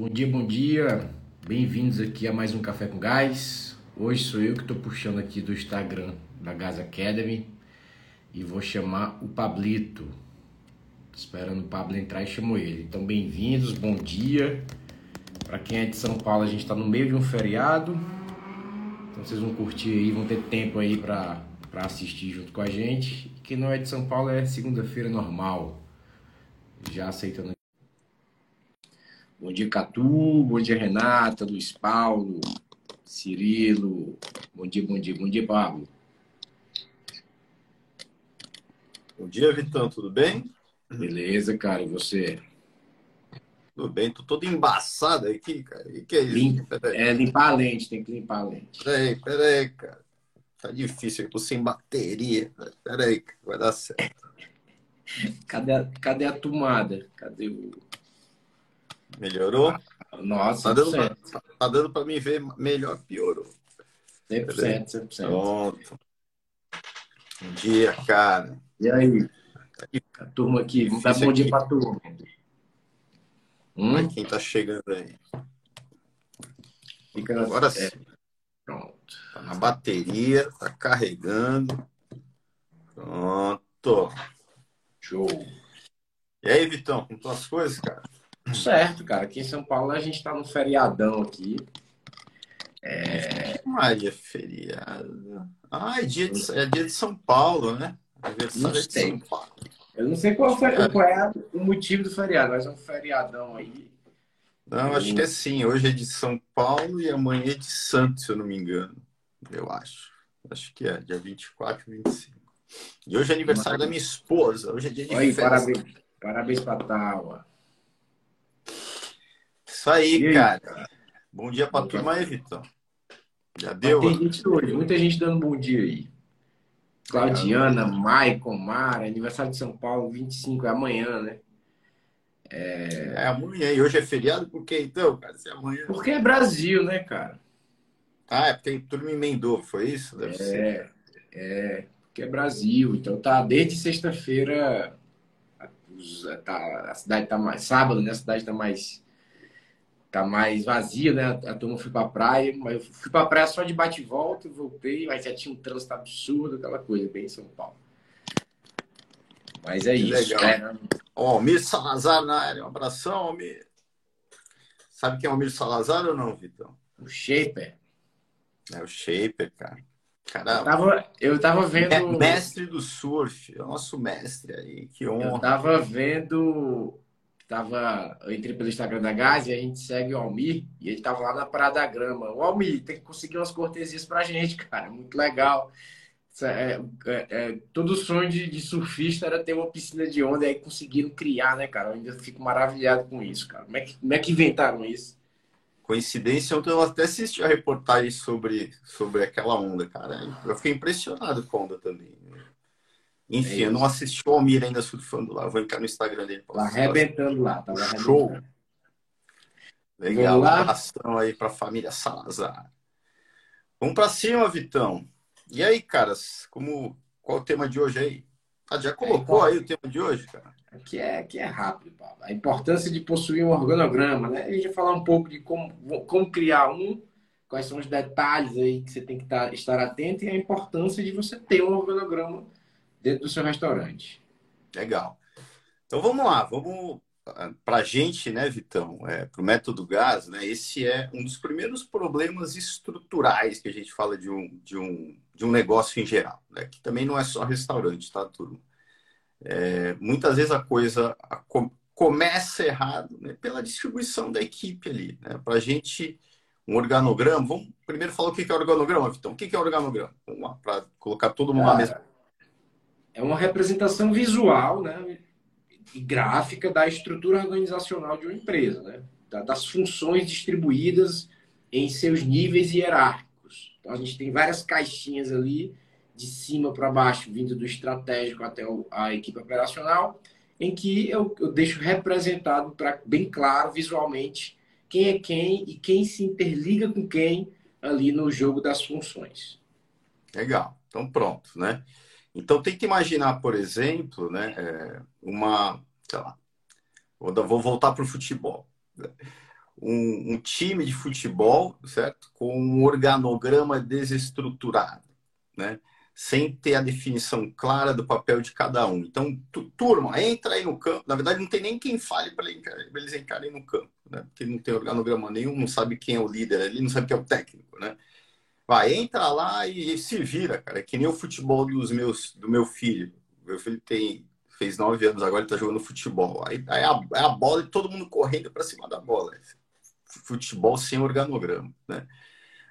Bom dia, bom dia. Bem-vindos aqui a mais um Café com Gás. Hoje sou eu que estou puxando aqui do Instagram da Gás Academy e vou chamar o Pablito. Esperando o Pablo entrar e chamo ele. Então, bem-vindos, bom dia. Para quem é de São Paulo, a gente está no meio de um feriado. Então, vocês vão curtir aí, vão ter tempo aí para assistir junto com a gente. Quem não é de São Paulo é segunda-feira normal. Já aceitando Bom dia, Catu. Bom dia, Renata, Luiz Paulo, Cirilo. Bom dia, bom dia, bom dia, Pablo. Bom dia, Vitão. Tudo bem? Beleza, cara. E você? Tudo bem. Tô todo embaçado aqui, cara. E que é isso? Lim... É limpar a lente, tem que limpar a lente. Peraí, peraí, cara. Tá difícil, eu tô sem bateria. Peraí, vai dar certo. cadê, a, cadê a tomada? Cadê o. Melhorou? Nossa, tá dando, pra, tá dando pra mim ver melhor, piorou. 100%, 100%. Pronto. Bom dia, cara. E aí? A turma aqui, dar bom dia pra turma. Hum? Quem tá chegando aí? Fica Agora é. sim. Pronto. Tá na bateria, tá carregando. Pronto. Show. E aí, Vitão, como estão as coisas, cara? Certo, cara. Aqui em São Paulo a gente tá no feriadão aqui. É... Maria, feriado. Ah, é dia, de, é dia de São Paulo, né? Aniversário de São Paulo. Eu não sei qual, foi, qual é o motivo do feriado, mas é um feriadão aí. Não, acho que é sim. Hoje é de São Paulo e amanhã é de Santos, se eu não me engano. Eu acho. Acho que é, dia 24 e 25. E hoje é aniversário da minha esposa. Hoje é dia de Oi, festa. Parabéns, parabéns pra Tawa. Isso aí, aí cara? Bom dia pra turma aí, Vitão. Já deu? Tem gente hoje, muita gente dando bom dia aí. Claudiana, Maicon, Mara, aniversário de São Paulo, 25, é amanhã, né? É... é amanhã, e hoje é feriado, por que então, cara? Se é amanhã. Porque é Brasil, né, cara? Ah, é porque tudo me emendou, foi isso? Deve é, ser. é, porque é Brasil, então tá desde sexta-feira, tá, a cidade tá mais, sábado, né? A cidade tá mais tá mais vazia, né? A turma foi pra praia, mas eu fui pra praia só de bate e volta, voltei, mas já tinha um trânsito absurdo, aquela coisa, bem em São Paulo. Mas é que isso. Legal. É. Ó, Almir Salazar na área, um abração, Almir. Sabe quem é o Almir Salazar ou não, Vitão? O Shaper. É o Shaper, cara. Caramba. Eu tava, eu tava vendo. Mestre do surf, é o nosso mestre aí, que honra. Eu tava vendo tava, eu entrei pelo Instagram da Gás e a gente segue o Almir e ele tava lá na Praia da Grama. O Almir, tem que conseguir umas cortesias pra gente, cara. Muito legal. É, é, é, todo sonho de, de, surfista era ter uma piscina de onda e aí conseguiram criar, né, cara? Eu ainda fico maravilhado com isso, cara. Como é que, como é que inventaram isso? Coincidência, ontem eu até assisti a reportagem sobre, sobre aquela onda, cara. Eu fiquei impressionado com a onda também. Enfim, é eu não assisti o Almir ainda surfando lá. vou entrar no Instagram dele. Tá arrebentando lá. Tá Show. Legal. Um abração aí para a família Salazar. Vamos para cima, Vitão. E aí, caras, como qual é o tema de hoje aí? Ah, já colocou é, aí o tema de hoje, cara? Aqui é, aqui é rápido, Paulo. A importância de possuir um organograma, né? A gente vai falar um pouco de como, como criar um, quais são os detalhes aí que você tem que estar, estar atento e a importância de você ter um organograma dentro do seu restaurante. Legal. Então vamos lá, vamos para a gente, né, Vitão, é, para o método gás, né, esse é um dos primeiros problemas estruturais que a gente fala de um, de um, de um negócio em geral, né, que também não é só restaurante, tá, turma? É, muitas vezes a coisa começa errado né, pela distribuição da equipe ali. Né, para a gente, um organograma, vamos primeiro falar o que é organograma, Vitão. O que é organograma? Vamos lá, para colocar todo mundo na mesma é uma representação visual né, e gráfica da estrutura organizacional de uma empresa, né, das funções distribuídas em seus níveis hierárquicos. Então, a gente tem várias caixinhas ali, de cima para baixo, vindo do estratégico até a equipe operacional, em que eu, eu deixo representado para bem claro visualmente quem é quem e quem se interliga com quem ali no jogo das funções. Legal. Então pronto, né? Então, tenta imaginar, por exemplo, né, é, uma, sei lá, vou, voltar para o futebol. um, um, time de futebol, certo? Com um organograma desestruturado, né? Sem ter a definição clara do papel de cada um. Então, tu, turma, entra aí no campo. Na verdade, não tem nem quem fale para eles entrarem no campo, né? Porque não tem organograma nenhum, não sabe quem é o líder ali, não sabe quem é o técnico, né? Vai, entra lá e, e se vira, cara. É que nem o futebol dos meus, do meu filho. Meu filho tem fez nove anos, agora ele tá jogando futebol. Aí, aí a, é a bola e todo mundo correndo para cima da bola futebol sem organograma, né?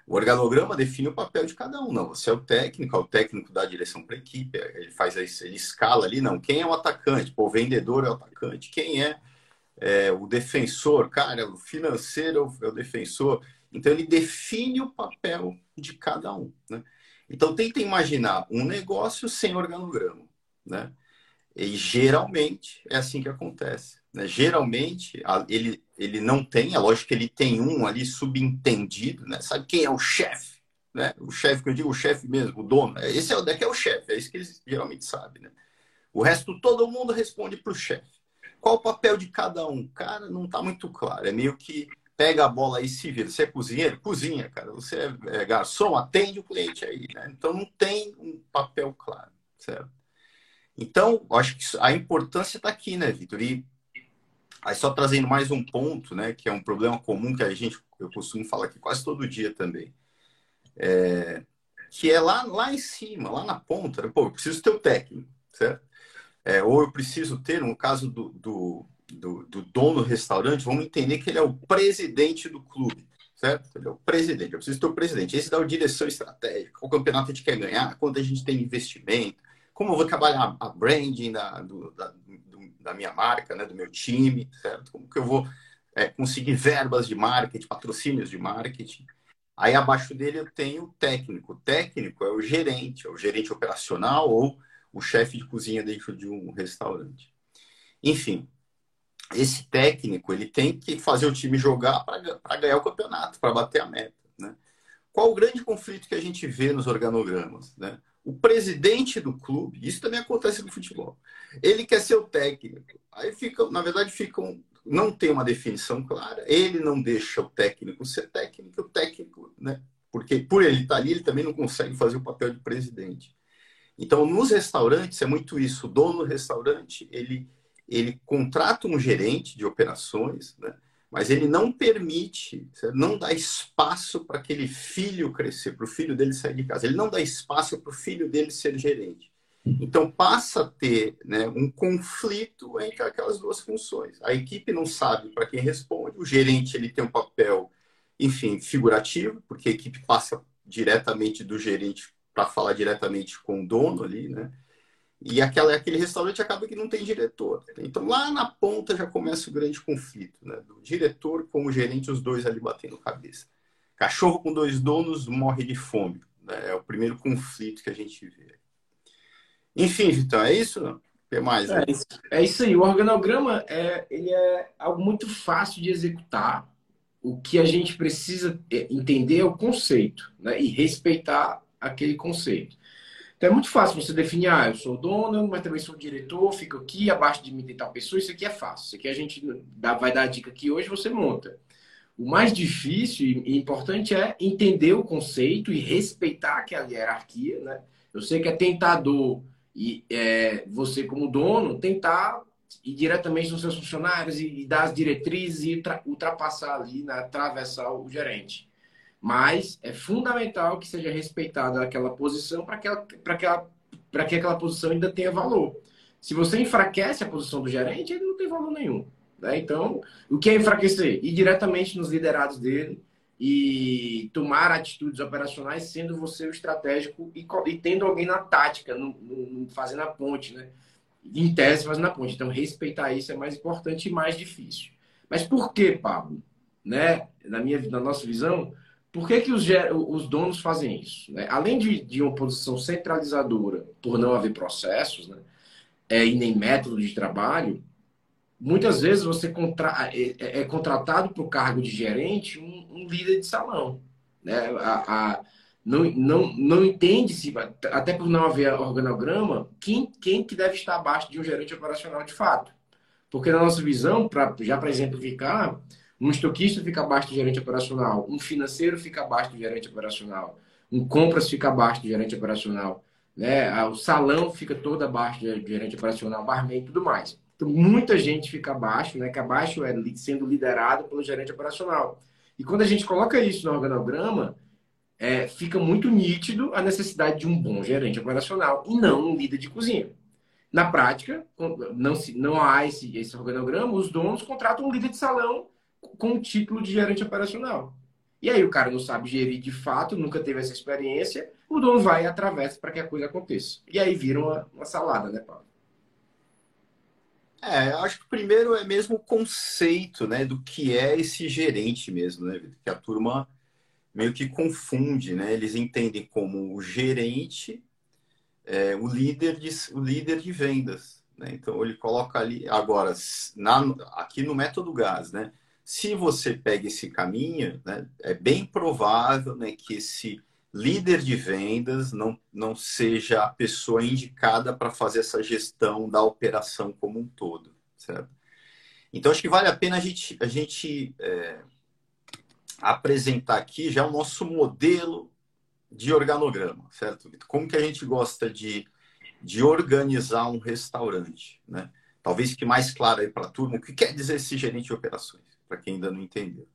O organograma define o papel de cada um, não. Você é o técnico, é o técnico dá a direção para a equipe, ele faz isso, ele escala ali, não. Quem é o atacante? Pô, o vendedor é o atacante. Quem é, é o defensor? Cara, o financeiro é o defensor. Então ele define o papel de cada um, né? Então tenta imaginar um negócio sem organograma, né? E geralmente é assim que acontece. Né? Geralmente ele, ele não tem, é lógico que ele tem um ali subentendido, né? Sabe quem é o chefe? Né? O chefe, que eu digo, o chefe mesmo, o dono. Esse é o daqui é o chefe, é isso que eles geralmente sabem, né? O resto, todo mundo responde para o chefe. Qual o papel de cada um? Cara, não está muito claro. É meio que pega a bola e se vira. Você é cozinheiro? Cozinha, cara. Você é, é garçom? Atende o cliente aí, né? Então não tem um papel claro, certo? Então, acho que a importância está aqui, né, Vitor? E aí só trazendo mais um ponto, né, que é um problema comum que a gente, eu costumo falar aqui quase todo dia também, é, que é lá, lá em cima, lá na ponta, né? pô, eu preciso ter o técnico, certo? É, ou eu preciso ter, no caso do, do, do dono do restaurante, vamos entender que ele é o presidente do clube, certo? Ele é o presidente, eu preciso ter o presidente. Esse dá a direção estratégica, qual campeonato a gente quer ganhar, quanto a gente tem investimento, como eu vou trabalhar a branding da, do, da, do, da minha marca, né, do meu time, certo? Como que eu vou é, conseguir verbas de marketing, patrocínios de marketing. Aí abaixo dele eu tenho o técnico. O técnico é o gerente, é o gerente operacional ou o chefe de cozinha dentro de um restaurante. Enfim, esse técnico ele tem que fazer o time jogar para ganhar o campeonato, para bater a meta. Né? Qual o grande conflito que a gente vê nos organogramas? Né? o presidente do clube, isso também acontece no futebol, ele quer ser o técnico. Aí fica, na verdade, ficam, não tem uma definição clara, ele não deixa o técnico ser técnico, o técnico, né? Porque por ele estar ali, ele também não consegue fazer o papel de presidente. Então, nos restaurantes é muito isso. O dono do restaurante, ele, ele contrata um gerente de operações, né? mas ele não permite, não dá espaço para aquele filho crescer, para o filho dele sair de casa. Ele não dá espaço para o filho dele ser gerente. Então passa a ter né, um conflito entre aquelas duas funções. A equipe não sabe para quem responde, o gerente ele tem um papel, enfim, figurativo, porque a equipe passa diretamente do gerente para falar diretamente com o dono ali, né? E aquela, aquele restaurante acaba que não tem diretor. Então lá na ponta já começa o grande conflito, né? Do diretor com o gerente, os dois ali batendo cabeça. Cachorro com dois donos morre de fome. Né? É o primeiro conflito que a gente vê. Enfim, Vitão, é isso? Não? Mais? Né? É, isso, é isso aí. O organograma é, ele é algo muito fácil de executar. O que a gente precisa é, entender é o conceito né? e respeitar aquele conceito. Então é muito fácil você definir, ah, eu sou dono, mas também sou diretor, fico aqui, abaixo de mim tem tal pessoa, isso aqui é fácil. Isso aqui a gente dá, vai dar a dica aqui hoje, você monta. O mais difícil e importante é entender o conceito e respeitar aquela hierarquia, né? Eu sei que é tentador e é, você como dono tentar ir diretamente nos seus funcionários e, e dar as diretrizes e ultrapassar ali, né, atravessar o gerente mas é fundamental que seja respeitada aquela posição para que, que aquela posição ainda tenha valor. Se você enfraquece a posição do gerente, ele não tem valor nenhum. Né? Então, o que é enfraquecer? Ir diretamente nos liderados dele e tomar atitudes operacionais sendo você o estratégico e, e tendo alguém na tática, no, no, fazendo a ponte, né? Em tese, fazendo a ponte. Então, respeitar isso é mais importante e mais difícil. Mas por que, Pablo? Né? Na, minha, na nossa visão, por que, que os, os donos fazem isso? Né? Além de, de uma posição centralizadora, por não haver processos né? é, e nem método de trabalho, muitas vezes você contra, é, é, é contratado para o cargo de gerente um, um, líder de salão. Né? A, a, não, não, não entende-se, até por não haver organograma, quem, quem que deve estar abaixo de um gerente operacional de fato. Porque na nossa visão, pra, já para exemplificar, Um estoquista fica abaixo do gerente operacional, um financeiro fica abaixo do gerente operacional, um compras fica abaixo do gerente operacional, né? O salão fica todo abaixo do gerente operacional, barman e tudo mais. Então, muita gente fica abaixo, né? Que abaixo é sendo liderado pelo gerente operacional. E quando a gente coloca isso no organograma, é, fica muito nítido a necessidade de um bom gerente operacional e não um líder de cozinha. Na prática, não, se, não há esse, esse organograma, os donos contratam um líder de salão com o título de gerente operacional. E aí o cara não sabe gerir de fato, nunca teve essa experiência, o dono vai e atravessa para que a coisa aconteça. E aí vira uma, uma salada, né, Paulo? É, acho que primeiro é mesmo o conceito, né, do que é esse gerente mesmo, né, que a turma meio que confunde, né? Eles entendem como o gerente, é, o líder de o líder de vendas, né? Então ele coloca ali agora na, aqui no método GAS, né? Se você pega esse caminho, né, é bem provável né, que esse líder de vendas não, não seja a pessoa indicada para fazer essa gestão da operação como um todo, certo? Então, acho que vale a pena a gente, a gente é, apresentar aqui já o nosso modelo de organograma, certo? Como que a gente gosta de, de organizar um restaurante, né? Talvez que mais claro aí para a turma, o que quer dizer esse gerente de operações, para quem ainda não entendeu.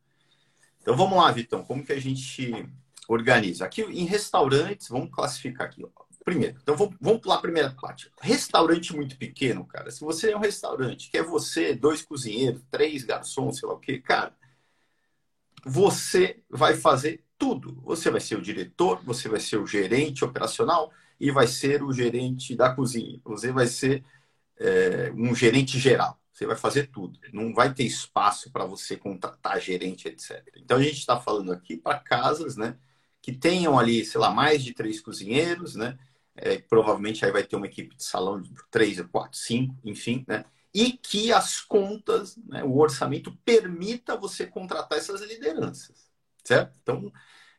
Então, vamos lá, Vitão, como que a gente organiza. Aqui em restaurantes, vamos classificar aqui. Ó. Primeiro, então vamos, vamos pular a primeira parte. Restaurante muito pequeno, cara. Se você é um restaurante, que é você, dois cozinheiros, três garçons, sei lá o quê, cara, você vai fazer tudo. Você vai ser o diretor, você vai ser o gerente operacional e vai ser o gerente da cozinha. Você vai ser é, um gerente geral. Você vai fazer tudo. Não vai ter espaço para você contratar gerente, etc. Então a gente está falando aqui para casas, né? que tenham ali, sei lá, mais de três cozinheiros, né? É, provavelmente aí vai ter uma equipe de salão de três, quatro, cinco, enfim, né? E que as contas, né, o orçamento permita você contratar essas lideranças, certo? Então,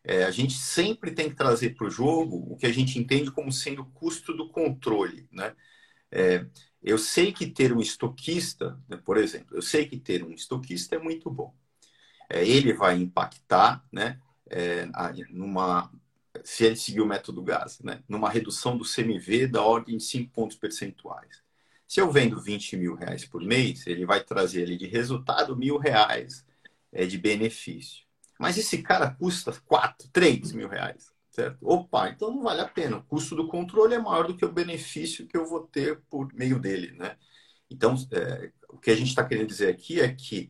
é, a gente sempre tem que trazer para o jogo o que a gente entende como sendo o custo do controle, né? É, eu sei que ter um estoquista, né, por exemplo, eu sei que ter um estoquista é muito bom. É, ele vai impactar, né? é, numa se ele seguir o método GAS, né, numa redução do CMV da ordem de 5 pontos percentuais. Se eu vendo 20 mil reais por mês, ele vai trazer ele de resultado mil reais é, de benefício. Mas esse cara custa 4, 3 mil reais, certo? Opa, então não vale a pena. O custo do controle é maior do que o benefício que eu vou ter por meio dele, né? Então, é, o que a gente está querendo dizer aqui é que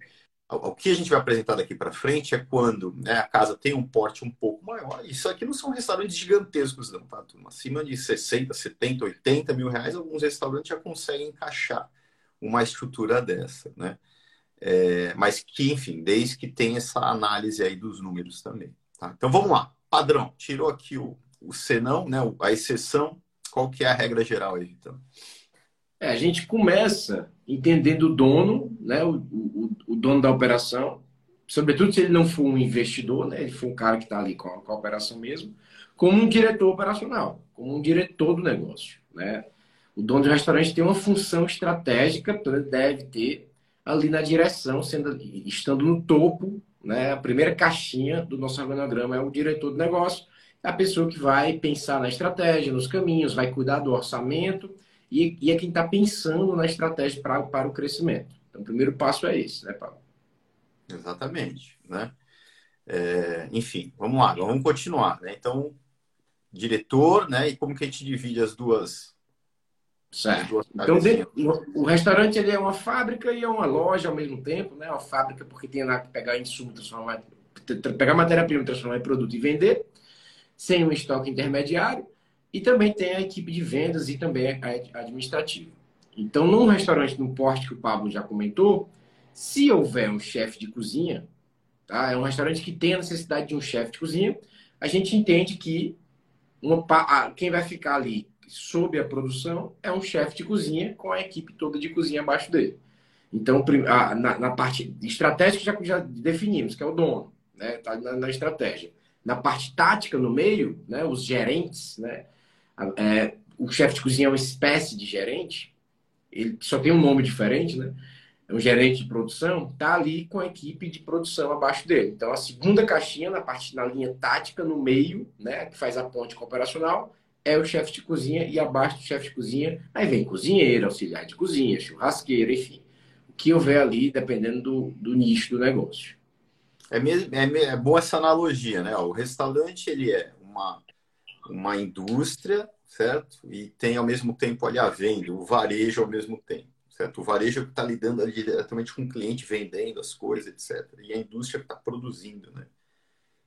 o que a gente vai apresentar daqui para frente é quando né, a casa tem um porte um pouco maior. Isso aqui não são restaurantes gigantescos, não, tá? Acima de 60, 70, 80 mil reais, alguns restaurantes já conseguem encaixar uma estrutura dessa, né? É, mas que, enfim, desde que tem essa análise aí dos números também. Tá? Então vamos lá. Padrão, tirou aqui o, o senão, né? A exceção. Qual que é a regra geral aí, então? É, a gente começa entendendo o dono, né, o, o, o, dono da operação, sobretudo se ele não for um investidor, né, ele for um cara que está ali com a, com a, operação mesmo, como um diretor operacional, como um diretor do negócio. Né? O dono do restaurante tem uma função estratégica, então ele deve ter ali na direção, sendo, estando no topo, né, a primeira caixinha do nosso organograma é o diretor do negócio, é a pessoa que vai pensar na estratégia, nos caminhos, vai cuidar do orçamento, e, e é quem está pensando na estratégia pra, para o crescimento. Então, o primeiro passo é esse, né, Paulo? Exatamente, né? É, enfim, vamos lá, vamos continuar, né? Então, diretor, né? E como que a gente divide as duas? Certo. Então, dentro, o restaurante ele é uma fábrica e é uma loja ao mesmo tempo, né? Uma fábrica porque tem lá que pegar insumo, transformar, pegar matéria-prima, transformar em produto e vender, sem um estoque intermediário. E também tem a equipe de vendas e também a administrativa. Então, num restaurante no porte que o Pablo já comentou, se houver um chefe de cozinha, tá? é um restaurante que tem a necessidade de um chefe de cozinha, a gente entende que uma, quem vai ficar ali sob a produção é um chefe de cozinha com a equipe toda de cozinha abaixo dele. Então, na, na parte estratégica já, já definimos, que é o dono, né? Tá na, na estratégia. Na parte tática, no meio, né? os gerentes, né? É, o chefe de cozinha é uma espécie de gerente, ele só tem um nome diferente, né? um gerente de produção, está ali com a equipe de produção abaixo dele. Então, a segunda caixinha, na parte na linha tática, no meio, né, que faz a ponte com operacional, é o chefe de cozinha e abaixo do chefe de cozinha, aí vem cozinheiro, auxiliar de cozinha, churrasqueiro, enfim. O que houver ali, dependendo do, do nicho do negócio. É, mesmo, é, é boa essa analogia, né? O restaurante, ele é uma, uma indústria, certo? E tem ao mesmo tempo ali a venda, o varejo ao mesmo tempo certo? O varejo é que está lidando diretamente com o cliente, vendendo as coisas, etc. E a indústria que está produzindo, né?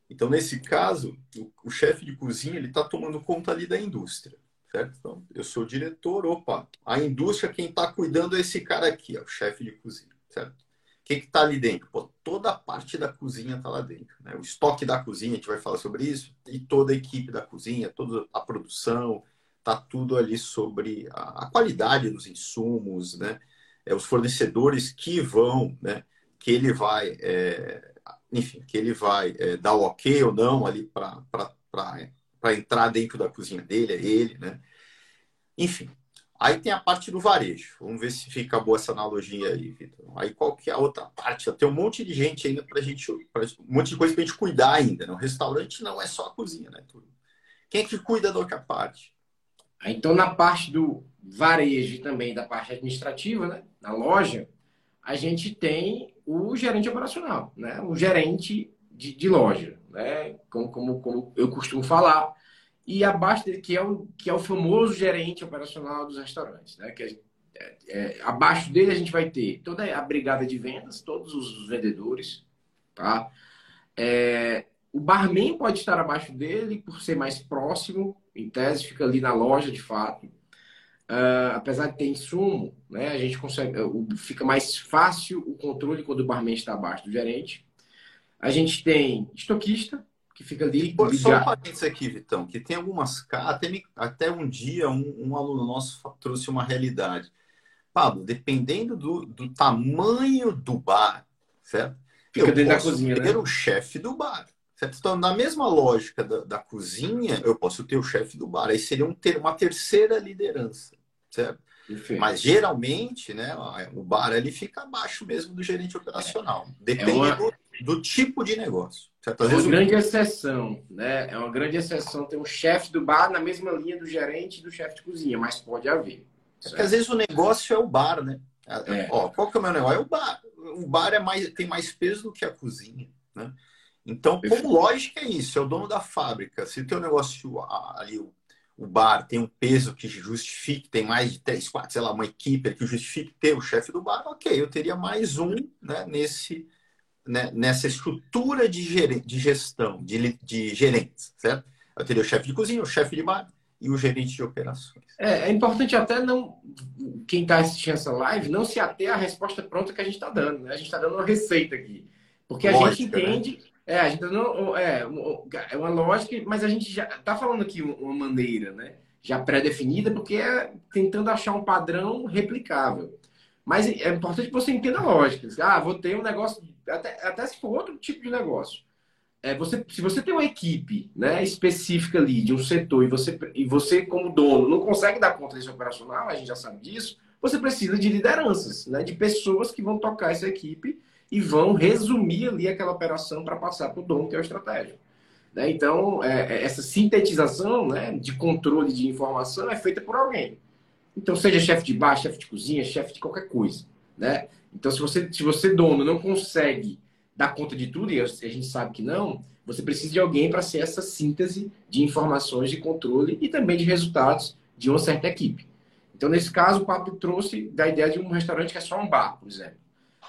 Então, nesse caso, o, o chefe de cozinha ele está tomando conta ali da indústria, certo? Então, eu sou diretor, opa, a indústria quem está cuidando é esse cara aqui, é o chefe de cozinha, certo? O que está ali dentro? Pô, toda a parte da cozinha está lá dentro. Né? O estoque da cozinha, a gente vai falar sobre isso, e toda a equipe da cozinha, toda a produção, está tudo ali sobre a, a, qualidade dos insumos, né? É, os fornecedores que vão, né? Que ele vai, é, enfim, que ele vai é, dar o ok ou não ali para entrar dentro da cozinha dele, é ele, né? Enfim, aí tem a parte do varejo. Vamos ver se fica boa essa analogia aí, Vitor. Aí qual que é a outra parte? Tem um monte de gente ainda para gente, pra, um monte de coisa para gente cuidar ainda. Né? O restaurante não é só a cozinha, né? Quem é que cuida da outra parte? Então, na parte do varejo e também da parte administrativa, né, na loja, a gente tem o gerente operacional, né, o gerente de, de loja, né, como, como, como eu costumo falar, e abaixo dele, que é o, que é o famoso gerente operacional dos restaurantes, né, que é, é, abaixo dele a gente vai ter toda a brigada de vendas, todos os vendedores, tá? É, o barman pode estar abaixo dele por ser mais próximo, em tese, fica ali na loja de fato. Uh, apesar de ter insumo, né, a gente consegue, uh, fica mais fácil o controle quando o barman está abaixo do gerente. A gente tem estoquista, que fica ali. Pô, só um parênteses aqui, Vitão, que tem algumas. Até, até um dia, um, um aluno nosso trouxe uma realidade. Pablo, dependendo do, do tamanho do bar, certo? Fica eu dentro da cozinha, ter né? o chefe do bar. Certo? Então, na mesma lógica da, da, cozinha, eu posso ter o chefe do bar. Aí seria um ter, uma terceira liderança, certo? Perfeito. Mas geralmente, né, o bar ele fica abaixo mesmo do gerente operacional. Depende é uma... do, do, tipo de negócio. Certo? Às é uma vezes, grande exceção, né? É uma grande exceção ter um chefe do bar na mesma linha do gerente e do chefe de cozinha, mas pode haver. É porque às vezes o negócio é o bar, né? É. Ó, qual que é o meu negócio? É o bar. O bar é mais, tem mais peso do que a cozinha, né? Então, como lógica é isso, é o dono da fábrica. Se o teu negócio ali, o, o bar, tem um peso que justifique, tem mais de três, quatro, sei lá, uma equipe que justifique ter o chefe do bar, ok, eu teria mais um né, nesse, né, nessa estrutura de, ger de gestão, de, de gerentes, certo? Eu teria o chefe de cozinha, o chefe de bar e o gerente de operações. É, é importante até não quem está assistindo essa live não se ater à resposta pronta que a gente está dando. Né? A gente está dando uma receita aqui. Porque Lógica, a gente né? entende né? É, a gente não. É, é uma lógica, mas a gente já está falando aqui uma maneira, né? Já pré-definida, porque é tentando achar um padrão replicável. Mas é importante que você entenda a lógica. Ah, vou ter um negócio, até, até se for outro tipo de negócio. É, você, se você tem uma equipe né, específica ali de um setor e você, e você, como dono, não consegue dar conta desse operacional, a gente já sabe disso, você precisa de lideranças, né, de pessoas que vão tocar essa equipe e vão resumir ali aquela operação para passar para o dono, que é o estratégico. Né? Então, é, é, essa sintetização né, de controle de informação é feita por alguém. Então, seja chefe de bar, chefe de cozinha, chefe de qualquer coisa. Né? Então, se você, se você, dono, não consegue dar conta de tudo, e a gente sabe que não, você precisa de alguém para ser essa síntese de informações de controle e também de resultados de uma certa equipe. Então, nesse caso, o Papo trouxe da ideia de um restaurante que é só um bar, por exemplo.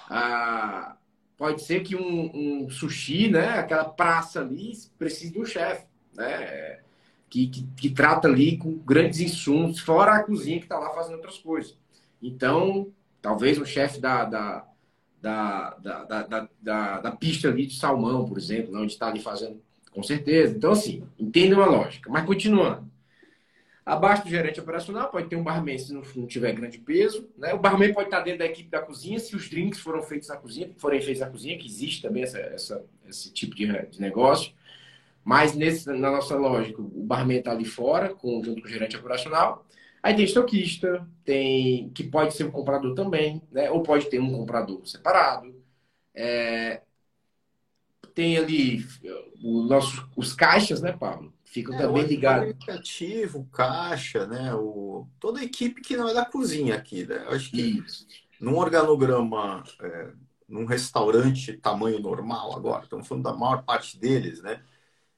Ah, pode ser que um, um, sushi, né, aquela praça ali, precise de um chefe, né, que, que, que, trata ali com grandes insumos, fora a cozinha que está lá fazendo outras coisas. Então, talvez um chefe da, da, da, da, da, da, pista ali de salmão, por exemplo, né, onde está ali fazendo, com certeza. Então, assim, entendam a lógica. Mas continuando. Abaixo do gerente operacional pode ter um barman se não, tiver grande peso. Né? O barman pode estar dentro da equipe da cozinha se os drinks foram feitos na cozinha, forem feitos na cozinha, que existe também essa, essa esse tipo de, de, negócio. Mas nesse, na nossa lógica, o barman está ali fora, com, junto com o gerente operacional. Aí tem estoquista, tem que pode ser um comprador também, né? Ou pode ter um comprador separado. É, tem ali o nosso, os caixas, né, Pablo? Ficam é, também ligados. O caixa, né? O, toda a equipe que não é da cozinha aqui, né? Eu acho que Isso. num organograma, é, num restaurante tamanho normal agora, estamos falando da maior parte deles, né?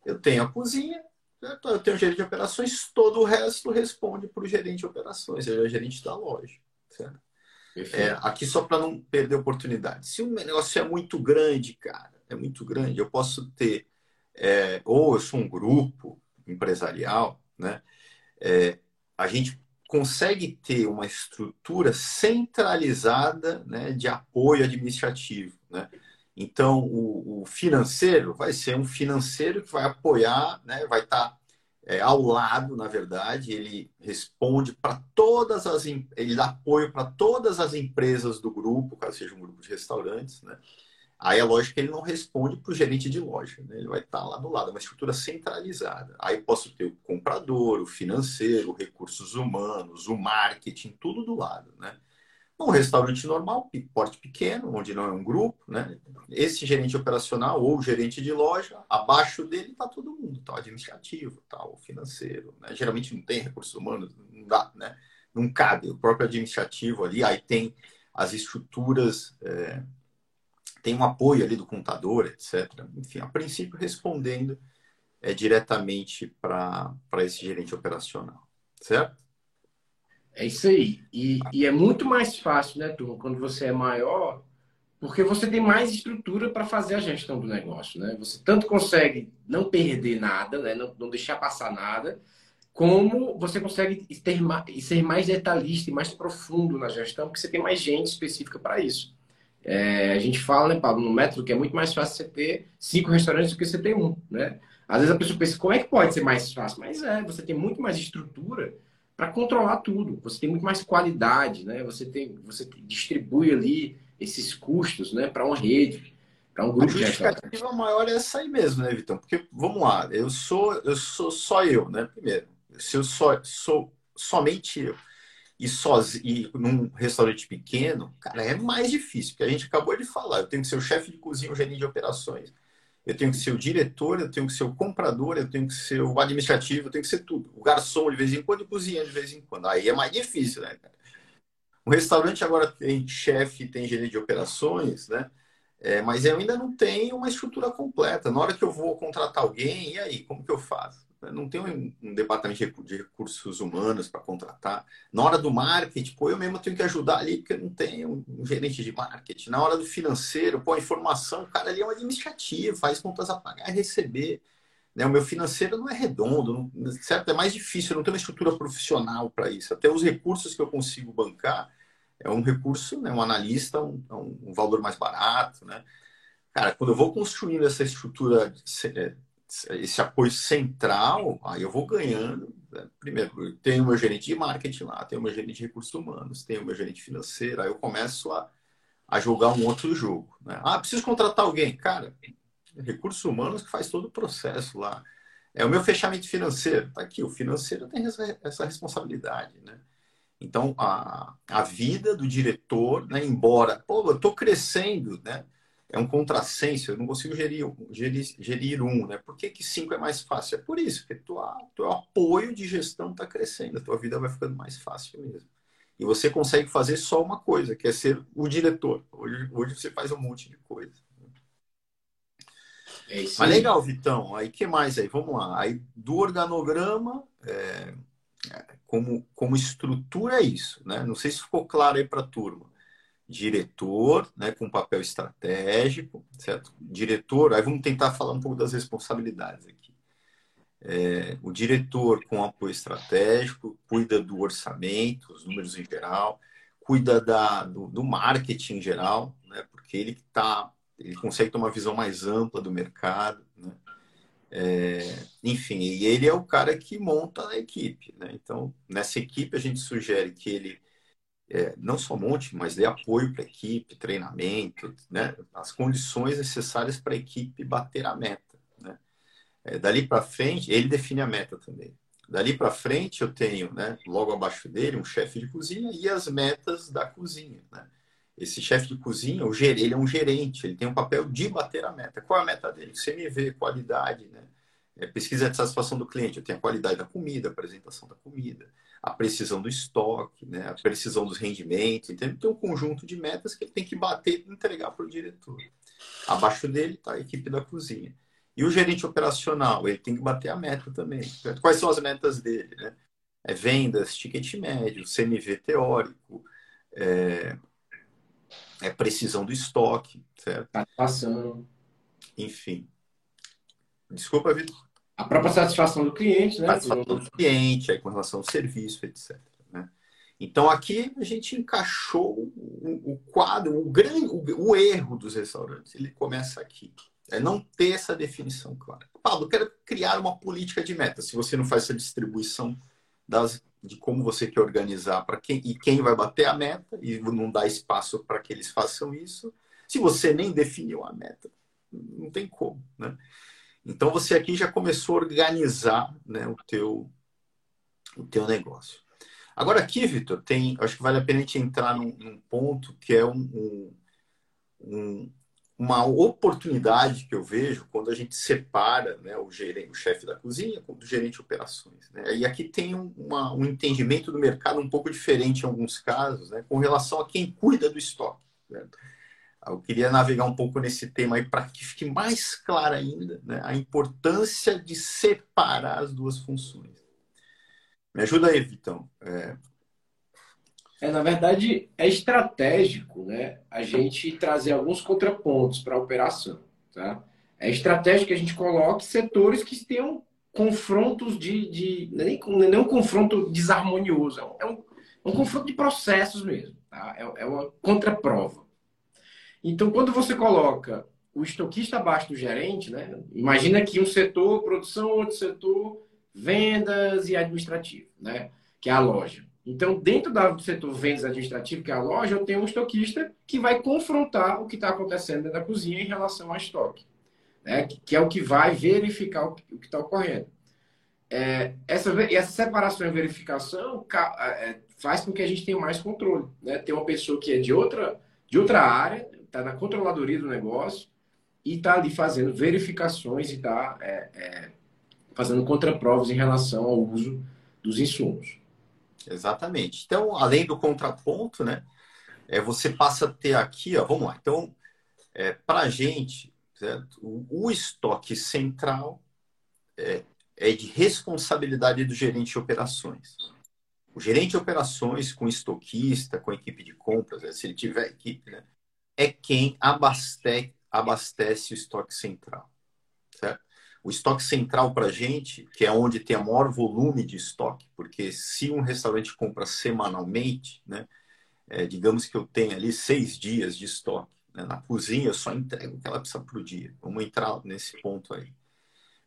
Eu tenho a cozinha, eu tenho o gerente de operações, todo o resto responde para o gerente de operações, seja, o gerente da loja. Certo? É, aqui só para não perder oportunidade. Se um negócio é muito grande, cara, é muito grande, eu posso ter, é, ou eu sou um grupo empresarial, né? É, a gente consegue ter uma estrutura centralizada né, de apoio administrativo. Né? Então, o, o, financeiro vai ser um financeiro que vai apoiar, né, vai estar tá, é, ao lado, na verdade, ele responde para todas as. Ele dá apoio para todas as empresas do grupo, caso seja um grupo de restaurantes, né? Aí é lógico que ele não responde para o gerente de loja, né? ele vai estar tá lá do lado, é uma estrutura centralizada. Aí posso ter o comprador, o financeiro, recursos humanos, o marketing, tudo do lado. Né? Um restaurante normal, porte pequeno, onde não é um grupo, né? esse gerente operacional ou gerente de loja, abaixo dele está todo mundo, está o administrativo, está o financeiro. Né? Geralmente não tem recursos humanos, não dá, né? não cabe o próprio administrativo ali, aí tem as estruturas. É tem um apoio ali do contador, etc. Enfim, a princípio respondendo é, diretamente para esse gerente operacional, certo? É isso aí. E, e é muito mais fácil, né, turma, quando você é maior, porque você tem mais estrutura para fazer a gestão do negócio, né? Você tanto consegue não perder nada, né? não, não deixar passar nada, como você consegue ter, ser mais detalhista e mais profundo na gestão, porque você tem mais gente específica para isso. É, a gente fala, né, Pablo, no método que é muito mais fácil você ter cinco restaurantes do que você ter um, né? Às vezes a pessoa pensa, como é que pode ser mais fácil? Mas é, você tem muito mais estrutura para controlar tudo. Você tem muito mais qualidade, né? Você tem, você distribui ali esses custos, né, para uma rede, para um grupo a de restaurantes. A maior é essa aí mesmo, né, Vitão? Porque vamos lá, eu sou, eu sou só eu, né? Primeiro, se eu só sou somente eu e, sozinho, num restaurante pequeno, cara, é mais difícil, porque a gente acabou de falar. Eu tenho que ser o chefe de cozinha, o gerente de operações. Eu tenho que ser o diretor, eu tenho que ser o comprador, eu tenho que ser o administrativo, eu tenho que ser tudo. O garçom de vez em quando cozinha de vez em quando. Aí é mais difícil, né, cara? O restaurante agora tem chefe, tem gerente de operações, né? É, mas eu ainda não tenho uma estrutura completa. Na hora que eu vou contratar alguém, e aí, como que eu faço? Não tem um, um departamento de recursos humanos para contratar. Na hora do marketing, pô, eu mesmo tenho que ajudar ali, porque não tenho um gerente de marketing. Na hora do financeiro, pô, a informação, o cara ali é um administrativo, faz contas a pagar e receber. Né? O meu financeiro não é redondo, não, certo? É mais difícil, eu não tenho uma estrutura profissional para isso. Até os recursos que eu consigo bancar é um recurso, né? um analista, um, um valor mais barato, né? Cara, quando eu vou construindo essa estrutura é, esse apoio central, aí eu vou ganhando. Né? Primeiro, tenho meu gerente de marketing lá, tenho meu gerente de recursos humanos, tenho meu gerente financeiro, aí eu começo a, a jogar um outro jogo. Né? Ah, preciso contratar alguém. Cara, recursos humanos que faz todo o processo lá. É o meu fechamento financeiro. Tá aqui, o financeiro tem essa, essa responsabilidade, né? Então, a, a vida do diretor, né, embora, pô, eu estou crescendo, né? É um contrassenso, eu não consigo gerir, gerir, gerir um, né? Por que, que cinco é mais fácil? É por isso, porque tua, teu apoio de gestão está crescendo, a tua vida vai ficando mais fácil mesmo. E você consegue fazer só uma coisa, que é ser o diretor. Hoje, hoje você faz um monte de coisa. É isso Mas legal, Vitão. Aí que mais aí? Vamos lá. Aí do organograma, é, como, como estrutura é isso, né? Não sei se ficou claro aí para a turma diretor, né, com papel estratégico, certo? Diretor, aí vamos tentar falar um pouco das responsabilidades aqui. É, o diretor com apoio estratégico cuida do orçamento, os números em geral, cuida da, do, do marketing em geral, né, porque ele tá, ele consegue ter uma visão mais ampla do mercado, né? É, enfim, e ele é o cara que monta a equipe, né? Então, nessa equipe a gente sugere que ele é, não só monte, mas dê apoio para a equipe, treinamento, né? as condições necessárias para a equipe bater a meta. Né? É, dali para frente, ele define a meta também. Dali para frente eu tenho, né, logo abaixo dele, um chefe de cozinha e as metas da cozinha. Né? Esse chefe de cozinha, o ger ele é um gerente, ele tem um papel de bater a meta. Qual é a meta dele? CMV, qualidade, né? É, pesquisa de satisfação do cliente. Eu tenho a qualidade da comida, apresentação da comida, a precisão do estoque, né? a precisão dos rendimentos. Então, ele tem um conjunto de metas que ele tem que bater e entregar para o diretor. Abaixo dele está a equipe da cozinha. E o gerente operacional, ele tem que bater a meta também. Quais são as metas dele? Né? É vendas, ticket médio, CMV teórico, é, é precisão do estoque, certo? Satisfação. Enfim. Desculpa, Vitor. A própria satisfação do cliente, né? Satisfação do cliente, aí com relação ao serviço, etc. Né? Então aqui a gente encaixou o, o quadro, o grande, o, o erro dos restaurantes. Ele começa aqui. É não ter essa definição clara. Pablo, eu quero criar uma política de meta. Se você não faz essa distribuição das, de como você quer organizar para quem e quem vai bater a meta e não dá espaço para que eles façam isso, se você nem definiu a meta, não tem como, né? Então você aqui já começou a organizar, né, o teu o teu negócio. Agora aqui, Vitor, tem, acho que vale a pena a gente entrar num, num ponto que é um, um, uma oportunidade que eu vejo quando a gente separa né, o, gerente, o chefe da cozinha do gerente de operações. Né? E aqui tem uma, um entendimento do mercado um pouco diferente em alguns casos, né, com relação a quem cuida do estoque. Certo? Eu queria navegar um pouco nesse tema aí para que fique mais clara ainda né, a importância de separar as duas funções. Me ajuda aí, Vitão. É, é, na verdade, é estratégico né, a gente trazer alguns contrapontos para a operação. Tá? É estratégico que a gente coloque setores que tenham confrontos de. de nem, nem um confronto desarmonioso, é um, é um confronto de processos mesmo. Tá? É, é uma contraprova. Então, quando você coloca o estoquista abaixo do gerente, né? imagina que um setor produção, outro setor vendas e administrativo, né? que é a loja. Então, dentro do setor vendas administrativo, que é a loja, eu tenho um estoquista que vai confrontar o que está acontecendo dentro da cozinha em relação ao estoque, né? que é o que vai verificar o que está ocorrendo. É, essa, essa separação e verificação é, faz com que a gente tenha mais controle. Né? Tem uma pessoa que é de outra, de outra área, está na controladoria do negócio e está ali fazendo verificações e está é, é, fazendo contraprovas em relação ao uso dos insumos. Exatamente. Então, além do contraponto, né, é, você passa a ter aqui, ó, vamos lá. Então, é, para a gente, certo? O, o, estoque central é, é de responsabilidade do gerente de operações. O gerente de operações, com estoquista, com equipe de compras, né, se ele tiver equipe, né, é quem abastece, abastece o estoque central. Certo? O estoque central para a gente, que é onde tem o maior volume de estoque, porque se um restaurante compra semanalmente, né, é, digamos que eu tenho ali seis dias de estoque. Né, na cozinha eu só entrego o que ela precisa por dia. Vamos entrar nesse ponto aí.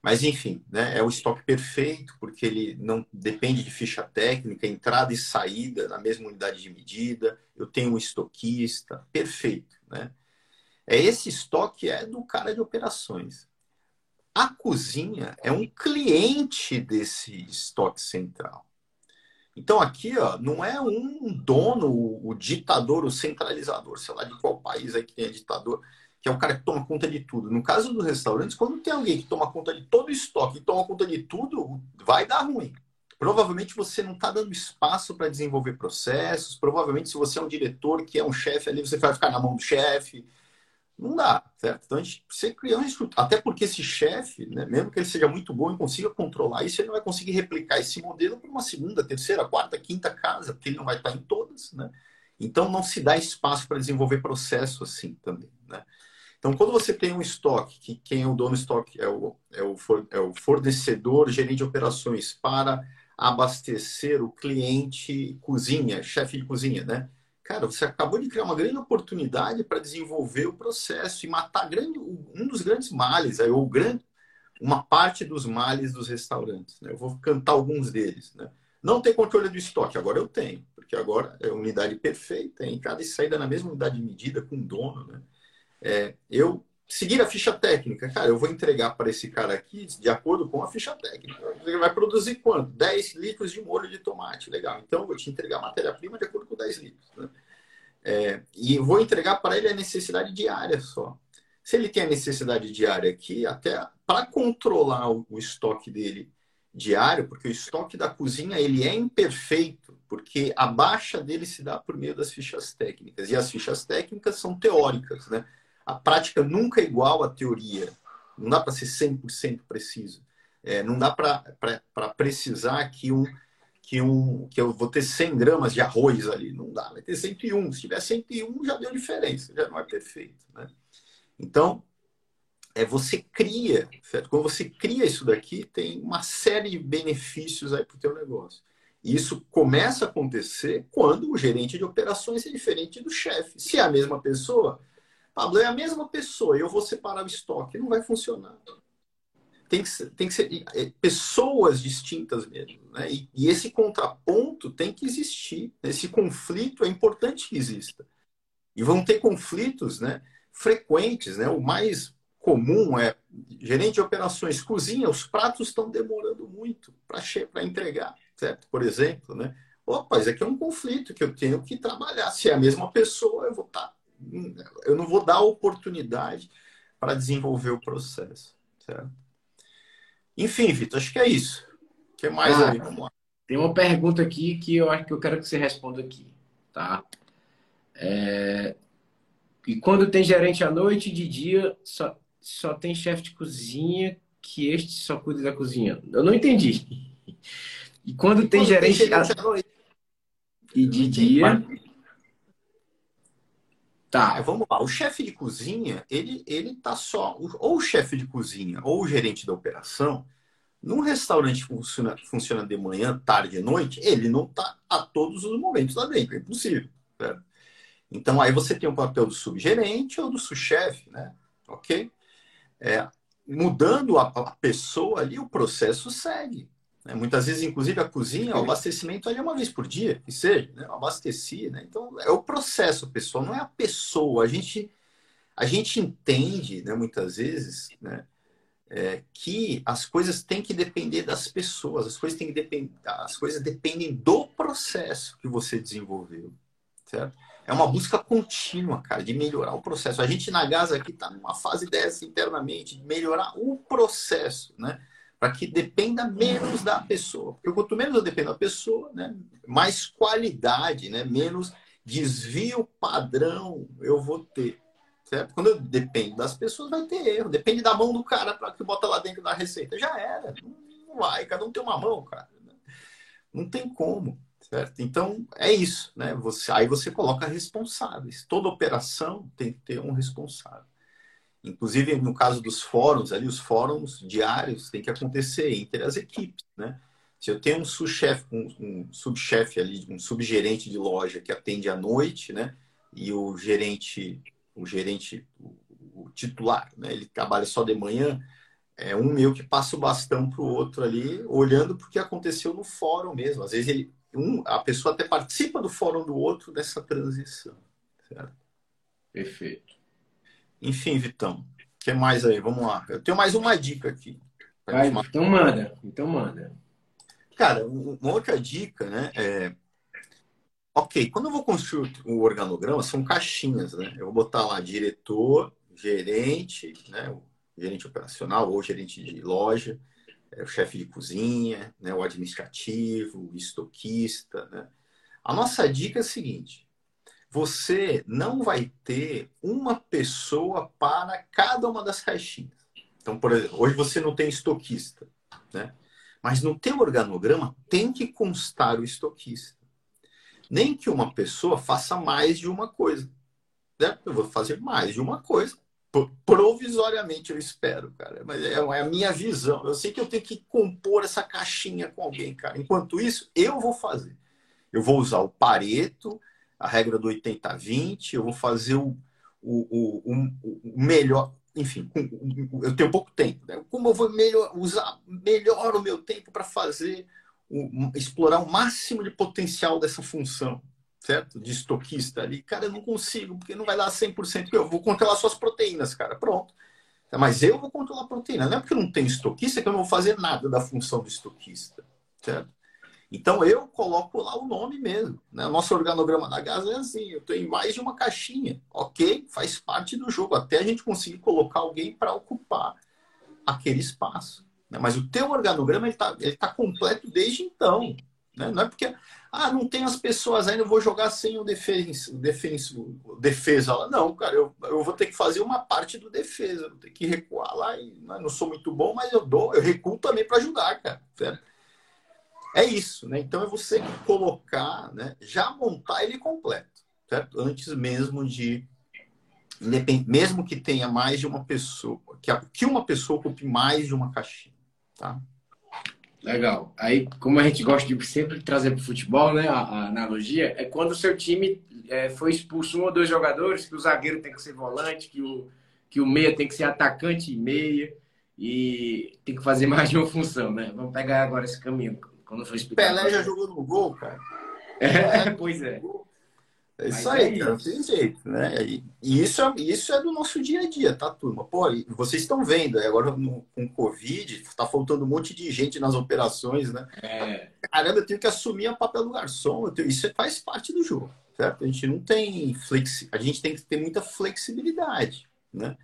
Mas, enfim, né, é o estoque perfeito, porque ele não depende de ficha técnica, entrada e saída na mesma unidade de medida. Eu tenho um estoquista, perfeito. Né? É esse estoque é do cara de operações. A cozinha é um cliente desse estoque central. Então aqui ó, não é um dono, o ditador, o centralizador, sei lá de qual país aí que tem ditador, que é o cara que toma conta de tudo. No caso dos restaurantes, quando tem alguém que toma conta de todo o estoque toma conta de tudo, vai dar ruim. Provavelmente você não está dando espaço para desenvolver processos. Provavelmente, se você é um diretor que é um chefe ali, você vai ficar na mão do chefe. Não dá, certo? Então a gente precisa criar uma estrutura. Até porque esse chefe, né, mesmo que ele seja muito bom e consiga controlar isso, ele não vai conseguir replicar esse modelo para uma segunda, terceira, quarta, quinta casa, porque ele não vai estar em todas, né? Então não se dá espaço para desenvolver processo assim também, né? Então, quando você tem um estoque, que quem é o dono do estoque é o, é o, é o fornecedor, gerente de operações para abastecer o cliente cozinha, chefe de cozinha, né? Cara, você acabou de criar uma grande oportunidade para desenvolver o processo e matar grande, um dos grandes males, ou grande, uma parte dos males dos restaurantes. Né? Eu vou cantar alguns deles. Né? Não tem controle do estoque, agora eu tenho, porque agora é unidade perfeita, entrada e saída na mesma unidade de medida com o dono. Né? É, eu seguir a ficha técnica. Cara, eu vou entregar para esse cara aqui de acordo com a ficha técnica. Ele vai produzir quanto? 10 litros de molho de tomate. Legal. Então, eu vou te entregar matéria-prima de acordo com 10 litros. Né? É, e vou entregar para ele a necessidade diária só. Se ele tem a necessidade diária aqui, até para controlar o, o estoque dele diário, porque o estoque da cozinha ele é imperfeito, porque a baixa dele se dá por meio das fichas técnicas. E as fichas técnicas são teóricas, né? A prática nunca é igual à teoria. Não dá para ser 100% preciso. É, não dá para precisar que um, que um que eu vou ter 100 gramas de arroz ali. Não dá, vai ter 101. Se tiver 101, já deu diferença, já não é perfeito. Né? Então, é você cria, certo? Quando você cria isso daqui, tem uma série de benefícios aí para o teu negócio. E isso começa a acontecer quando o gerente de operações é diferente do chefe. Se é a mesma pessoa, Pablo, é a mesma pessoa, eu vou separar o estoque. Não vai funcionar. Tem que ser, tem que ser é, pessoas distintas mesmo. Né? E, e, esse contraponto tem que existir. Esse conflito é importante que exista. E vão ter conflitos né, frequentes. Né? O mais comum é gerente de operações cozinha, os pratos estão demorando muito para entregar, certo? Por exemplo, né? Opa, isso aqui é um conflito que eu tenho que trabalhar. Se é a mesma pessoa, eu vou estar tá eu não vou dar oportunidade para desenvolver o processo. Certo? Enfim, Vitor, acho que é isso. O que mais ah, aí? Vamos lá. Tem uma pergunta aqui que eu acho que eu quero que você responda aqui, tá? É... E quando tem gerente à noite e de dia, só, só tem chefe de cozinha que este só cuida da cozinha. Eu não entendi. E quando tem quando gerente, tem gerente à noite e de dia, Tá, vamos lá. O chefe de cozinha, ele, ele tá só. Ou o chefe de cozinha ou o gerente da operação, num restaurante que funciona, funciona de manhã, tarde e noite, ele não tá a todos os momentos lá dentro. É impossível. Então aí você tem o papel do subgerente ou do subchefe, né? Ok? É, mudando a, a pessoa ali, o processo segue. Né? Muitas vezes, inclusive, a cozinha, o abastecimento ali é uma vez por dia, que seja, né? abastecia. Né? Então, é o processo, pessoal, não é a pessoa. A gente, a gente entende, né, muitas vezes, né, é, que as coisas têm que depender das pessoas, as coisas, têm que depend... as coisas dependem do processo que você desenvolveu. Certo? É uma busca contínua, cara, de melhorar o processo. A gente na Gaza aqui está numa fase dessa internamente, de melhorar o processo, né? Para que dependa menos da pessoa. Porque quanto menos eu dependo da pessoa, né, mais qualidade, né, menos desvio padrão eu vou ter. Certo? Quando eu dependo das pessoas, vai ter erro. Depende da mão do cara para que bota lá dentro da receita. Já era. Não vai. Cada um tem uma mão, cara. Não tem como. Certo? Então, é isso. Né? Você, aí você coloca responsáveis. Toda operação tem que ter um responsável. Inclusive, no caso dos fóruns, ali, os fóruns diários têm que acontecer entre as equipes, né? Se eu tenho um subchefe, um, um subchefe ali, um subgerente de loja que atende à noite, né? E o gerente, o gerente, o, o titular, né? Ele trabalha só de manhã. É um meu que passa o bastão para o outro ali, olhando porque aconteceu no fórum mesmo. Às vezes ele, um, a pessoa até participa do fórum do outro nessa transição. Certo? Perfeito. Enfim, Vitão, o que mais aí? Vamos lá. Eu tenho mais uma dica aqui. Vai, então manda, então manda. Cara, uma outra dica, né? É... Ok, quando eu vou construir o organograma, são caixinhas, né? Eu vou botar lá diretor, gerente, né? O gerente operacional ou gerente de loja, é, o chefe de cozinha, né? o administrativo, o estoquista, né? A nossa dica é a seguinte: você não vai ter uma pessoa para cada uma das caixinhas. Então, por exemplo, hoje você não tem estoquista, né? Mas no teu organograma tem que constar o estoquista. Nem que uma pessoa faça mais de uma coisa. Né? Eu vou fazer mais de uma coisa. Provisoriamente eu espero, cara. Mas é, é a minha visão. Eu sei que eu tenho que compor essa caixinha com alguém, cara. Enquanto isso, eu vou fazer. Eu vou usar o Pareto, a regra do 80-20, eu vou fazer o, o, o, o, melhor. Enfim, eu tenho pouco tempo. Né? Como eu vou melhor, usar melhor o meu tempo para fazer, explorar o máximo de potencial dessa função? certo? De estoquista ali. Cara, eu não consigo, porque não vai dar 100%. Eu vou controlar suas proteínas, cara. Pronto. Mas eu vou controlar a proteína. Não é porque eu não tenho estoquista que eu não vou fazer nada da função do estoquista, certo? Então eu coloco lá o nome mesmo. Né? O nosso organograma da Gaza é assim: eu tenho mais de uma caixinha. Ok, faz parte do jogo, até a gente conseguir colocar alguém para ocupar aquele espaço. Né? Mas o teu organograma está ele tá completo desde então. Né? Não é porque, ah, não tem as pessoas ainda, eu vou jogar sem o defesa, defesa lá. Não, cara, eu, eu vou ter que fazer uma parte do defesa, vou ter que recuar lá. E, né? não sou muito bom, mas eu dou, eu recuo também para ajudar, cara. Certo? É isso, né? Então é você colocar, né? Já montar ele completo, certo? Antes mesmo de mesmo que tenha mais de uma pessoa, que, que uma pessoa ocupe mais de uma caixinha, tá? Legal. Aí, como a gente gosta de sempre trazer para o futebol, né? A, a, analogia é quando o seu time é, foi expulso um ou dois jogadores, que o zagueiro tem que ser volante, que o, que o meia tem que ser atacante e meia, e tem que fazer mais de uma função, né? Vamos pegar agora esse caminho. Quando Pelé já jogou no gol, cara. É, pois é. É isso Mas aí, é cara, não tem jeito, né? E isso é, isso é do nosso dia a dia, tá, turma? Pô, vocês estão vendo, agora no, com Covid, tá faltando um monte de gente nas operações, né? É. Caramba, eu tenho que assumir o papel do garçom, tenho, isso faz parte do jogo, certo? A gente não tem flexi, a gente tem que ter muita flexibilidade, né?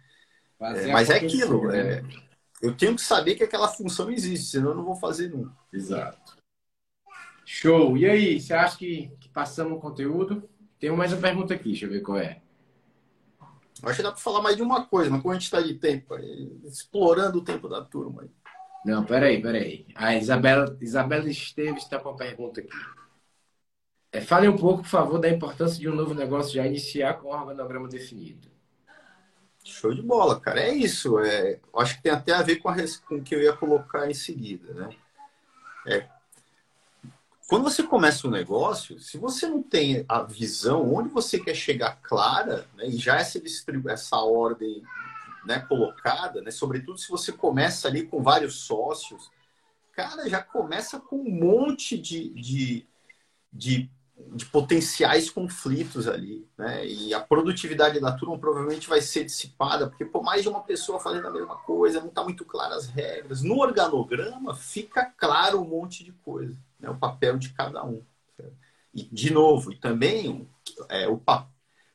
É, mas é aquilo, né? é, eu tenho que saber que aquela função existe, senão eu não vou fazer nunca. Exato. Show. E aí, você acha que, que passamos o conteúdo? Tem mais uma pergunta aqui, deixa eu ver qual é. Acho que dá para falar mais de uma coisa, mas como a gente está de tempo, explorando o tempo da turma. Aí. Não, peraí, peraí. A Isabela, Isabela Esteves está com uma pergunta aqui. É, fale um pouco, por favor, da importância de um novo negócio já iniciar com um organograma definido. Show de bola, cara. É isso. É, acho que tem até a ver com, a, com o que eu ia colocar em seguida, né? É, quando você começa um negócio, se você não tem a visão onde você quer chegar clara, né, e já essa, essa ordem né, colocada, né, sobretudo se você começa ali com vários sócios, cara, já começa com um monte de, de, de, de potenciais conflitos ali. Né, e a produtividade da turma provavelmente vai ser dissipada, porque por mais de uma pessoa fazendo a mesma coisa, não está muito claras as regras. No organograma fica claro um monte de coisa né, o papel de cada um. E, de novo, e também é, o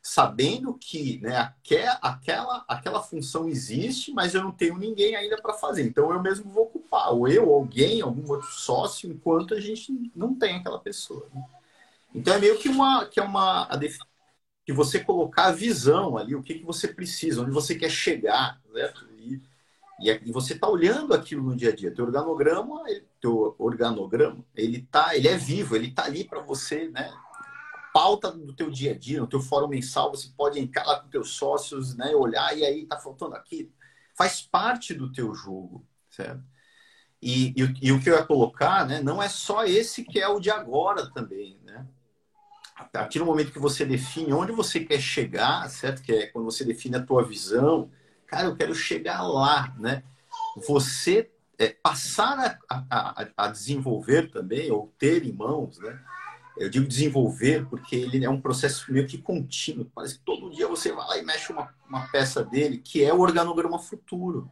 sabendo que né, aquela, aquela função existe, mas eu não tenho ninguém ainda para fazer. Então eu mesmo vou ocupar, ou eu, alguém, algum outro sócio, enquanto a gente não tem aquela pessoa. Né? Então é meio que uma que é uma que você colocar a visão ali, o que, que você precisa, onde você quer chegar, certo? E, e, você está olhando aquilo no dia a dia. Teu organograma, ele, teu organograma, ele tá, ele é vivo, ele está ali para você, né? Pauta do teu dia a dia, no teu fórum mensal, você pode entrar lá com teus sócios, né? Olhar e aí tá faltando aqui. Faz parte do teu jogo, certo? E, e, e, o que eu ia colocar, né? Não é só esse que é o de agora também, né? A partir do momento que você define onde você quer chegar, certo? Que é quando você define a tua visão, cara, eu quero chegar lá, né? Você é, passar a, a, a, desenvolver também, ou ter em mãos, né? Eu digo desenvolver porque ele é um processo meio que contínuo. Parece que todo dia você vai lá e mexe uma, uma peça dele, que é o organograma futuro,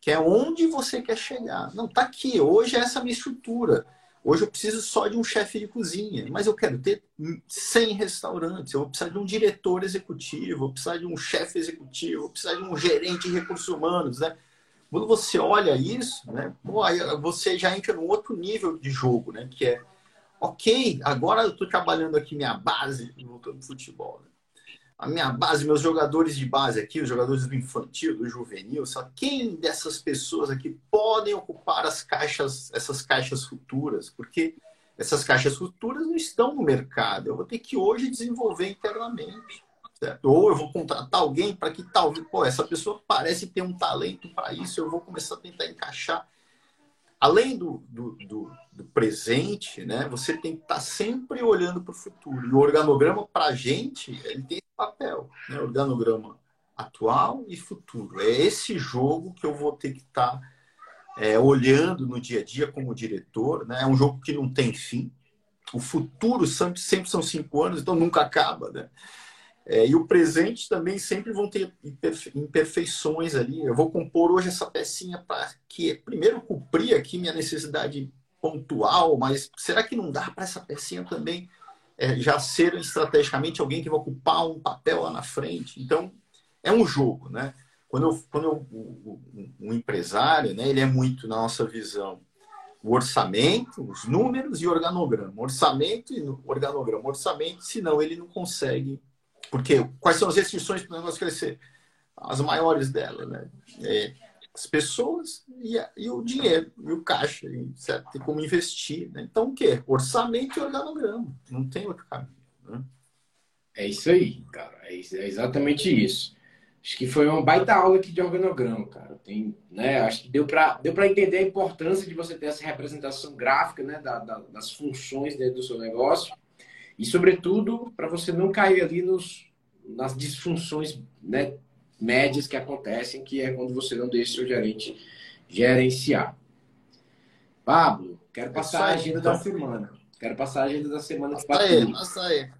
que é onde você quer chegar. Não, tá aqui, hoje é essa minha estrutura. Hoje eu preciso só de um chefe de cozinha, mas eu quero ter 100 restaurantes, eu vou precisar de um diretor executivo, vou precisar de um chefe executivo, vou precisar de um gerente de recursos humanos, né? Quando você olha isso, né, pô, você já entra num outro nível de jogo, né? Que é, ok, agora eu estou trabalhando aqui minha base, voltando futebol, né? A minha base, meus jogadores de base aqui, os jogadores do infantil, do juvenil, só quem dessas pessoas aqui podem ocupar as caixas, essas caixas futuras, porque essas caixas futuras não estão no mercado. Eu vou ter que hoje desenvolver internamente. Certo? Ou eu vou contratar alguém para que talvez, pô, essa pessoa parece ter um talento para isso, eu vou começar a tentar encaixar além do, do, do, do, presente, né, você tem que estar tá sempre olhando para o futuro. E o organograma, para a gente, ele tem esse papel. Né, organograma atual e futuro. É esse jogo que eu vou ter que estar tá, é, olhando no dia a dia como diretor. Né? É um jogo que não tem fim. o futuro sempre, sempre são cinco anos, então nunca acaba, né? É, e o presente também sempre vão ter imperfeições ali. Eu vou compor hoje essa pecinha para que, primeiro, cumprir aqui minha necessidade pontual, mas será que não dá para essa pecinha também é, já ser estrategicamente alguém que vai ocupar um papel lá na frente? Então, é um jogo, né? Quando, eu, quando eu, um empresário, né, ele é muito, na nossa visão, o orçamento, os números e organograma. Orçamento e organograma. Orçamento, senão ele não consegue porque quais são as restrições para o negócio crescer? As maiores delas, né? É, as pessoas e, e, o dinheiro, e o caixa, e, certo? Tem como investir. Né? Então, o quê? Orçamento e organograma. Não tem outro caminho. Né? É isso aí, cara. É, é, exatamente isso. Acho que foi uma baita aula aqui de organograma, cara. Tem, né, acho que deu para deu entender a importância de você ter essa representação gráfica né, da, da, das funções dentro do seu negócio e, sobretudo, para você não cair ali nos, nas disfunções né, médias que acontecem, que é quando você não deixa seu gerente gerenciar. Pablo, quero passar a agenda da semana. Quero passar a agenda da semana que passou. Aí, passa aí.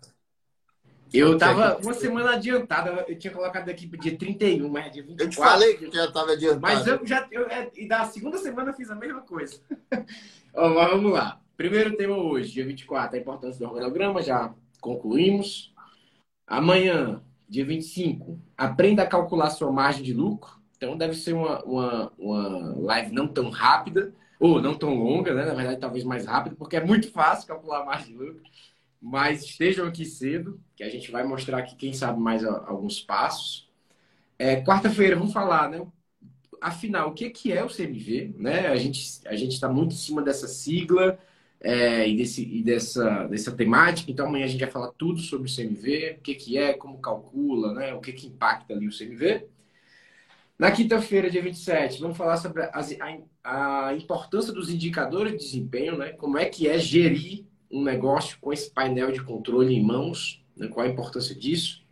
Eu tava uma semana adiantada, eu tinha colocado aqui para dia 31, mas é dia 24. Eu te falei que já estava adiantado. Mas eu já, eu, é, e da segunda semana eu fiz a mesma coisa. Ó, mas vamos lá. Primeiro tema hoje, dia 24, a importância do organograma, já concluímos. Amanhã, dia 25, aprenda a calcular sua margem de lucro. Então deve ser uma, uma, uma live não tão rápida, ou não tão longa, né? Na verdade, talvez mais rápida, porque é muito fácil calcular a margem de lucro. Mas estejam aqui cedo, que a gente vai mostrar aqui, quem sabe, mais alguns passos. É, Quarta-feira, vamos falar, né? Afinal, o que, que é o CMV? Né? A gente a está muito em cima dessa sigla, é, e, desse, e dessa, dessa temática. Então, amanhã a gente vai falar tudo sobre o CMV, o que, que é, como calcula, né, o que, que impacta ali o CMV. Na quinta-feira, dia 27, vamos falar sobre as, a, a, importância dos indicadores de desempenho, né, como é que é gerir um negócio com esse painel de controle em mãos, né, qual a importância disso.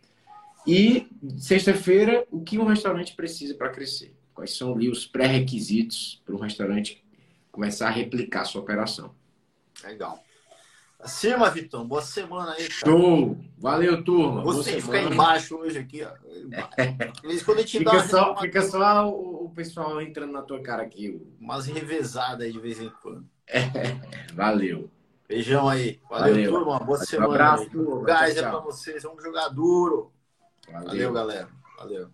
E sexta-feira, o que um restaurante precisa para crescer? Quais são ali os pré-requisitos para um restaurante começar a replicar a sua operação? Legal. Acima, Vitão. Boa semana aí, cara. Show! Valeu, turma. Você fica embaixo hoje aqui, ó. Quando te fica, só, uma... fica só o, pessoal entrando na tua cara aqui. Umas revezadas aí de vez em quando. É, valeu. Beijão aí. Valeu, Valeu. turma. Boa semana. Um abraço, turma. Gás é pra vocês. Vamos jogar duro. Valeu, Valeu galera. Valeu.